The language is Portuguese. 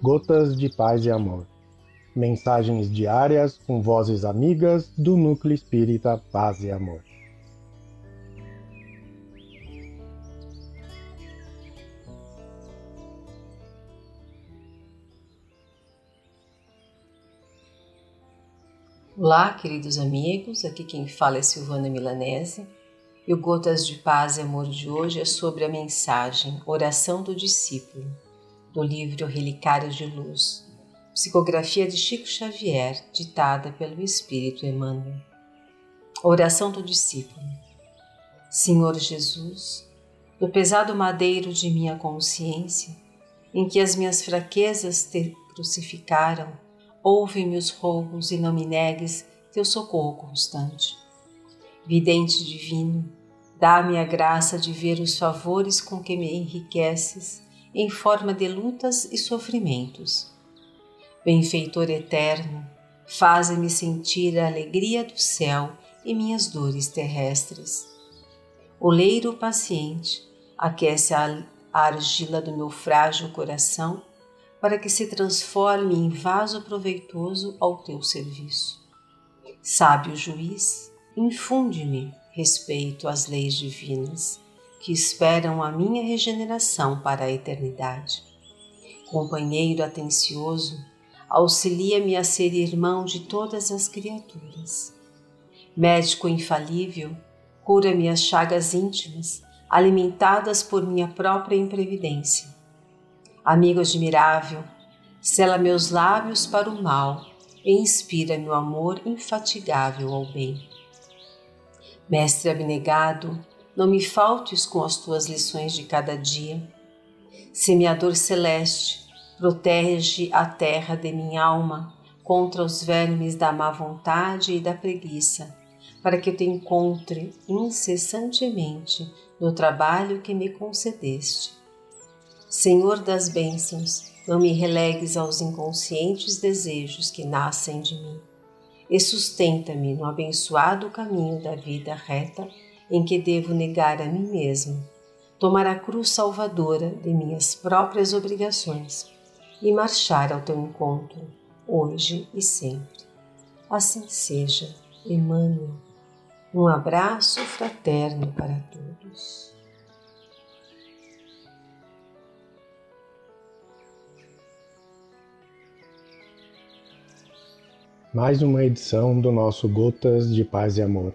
Gotas de Paz e Amor. Mensagens diárias com vozes amigas do Núcleo Espírita Paz e Amor. Olá, queridos amigos, aqui quem fala é Silvana Milanese e o Gotas de Paz e Amor de hoje é sobre a mensagem Oração do Discípulo, do livro Relicários de Luz, psicografia de Chico Xavier, ditada pelo Espírito Emmanuel. Oração do Discípulo Senhor Jesus, do pesado madeiro de minha consciência, em que as minhas fraquezas te crucificaram, Ouve-me os rogos e não me negues teu socorro constante. Vidente divino, dá-me a graça de ver os favores com que me enriqueces em forma de lutas e sofrimentos. Benfeitor eterno, faze-me sentir a alegria do céu e minhas dores terrestres. Oleiro paciente, aquece a argila do meu frágil coração para que se transforme em vaso proveitoso ao teu serviço. Sábio juiz, infunde-me respeito às leis divinas que esperam a minha regeneração para a eternidade. Companheiro atencioso, auxilia-me a ser irmão de todas as criaturas. Médico infalível, cura-me as chagas íntimas, alimentadas por minha própria imprevidência Amigo admirável, sela meus lábios para o mal e inspira meu amor infatigável ao bem. Mestre abnegado, não me faltes com as tuas lições de cada dia. Semeador celeste, protege a terra de minha alma contra os vermes da má vontade e da preguiça, para que eu te encontre incessantemente no trabalho que me concedeste Senhor das bênçãos, não me relegues aos inconscientes desejos que nascem de mim, e sustenta-me no abençoado caminho da vida reta em que devo negar a mim mesmo, tomar a cruz salvadora de minhas próprias obrigações e marchar ao teu encontro, hoje e sempre. Assim seja, Emmanuel. Um abraço fraterno para todos. mais uma edição do nosso Gotas de Paz e Amor.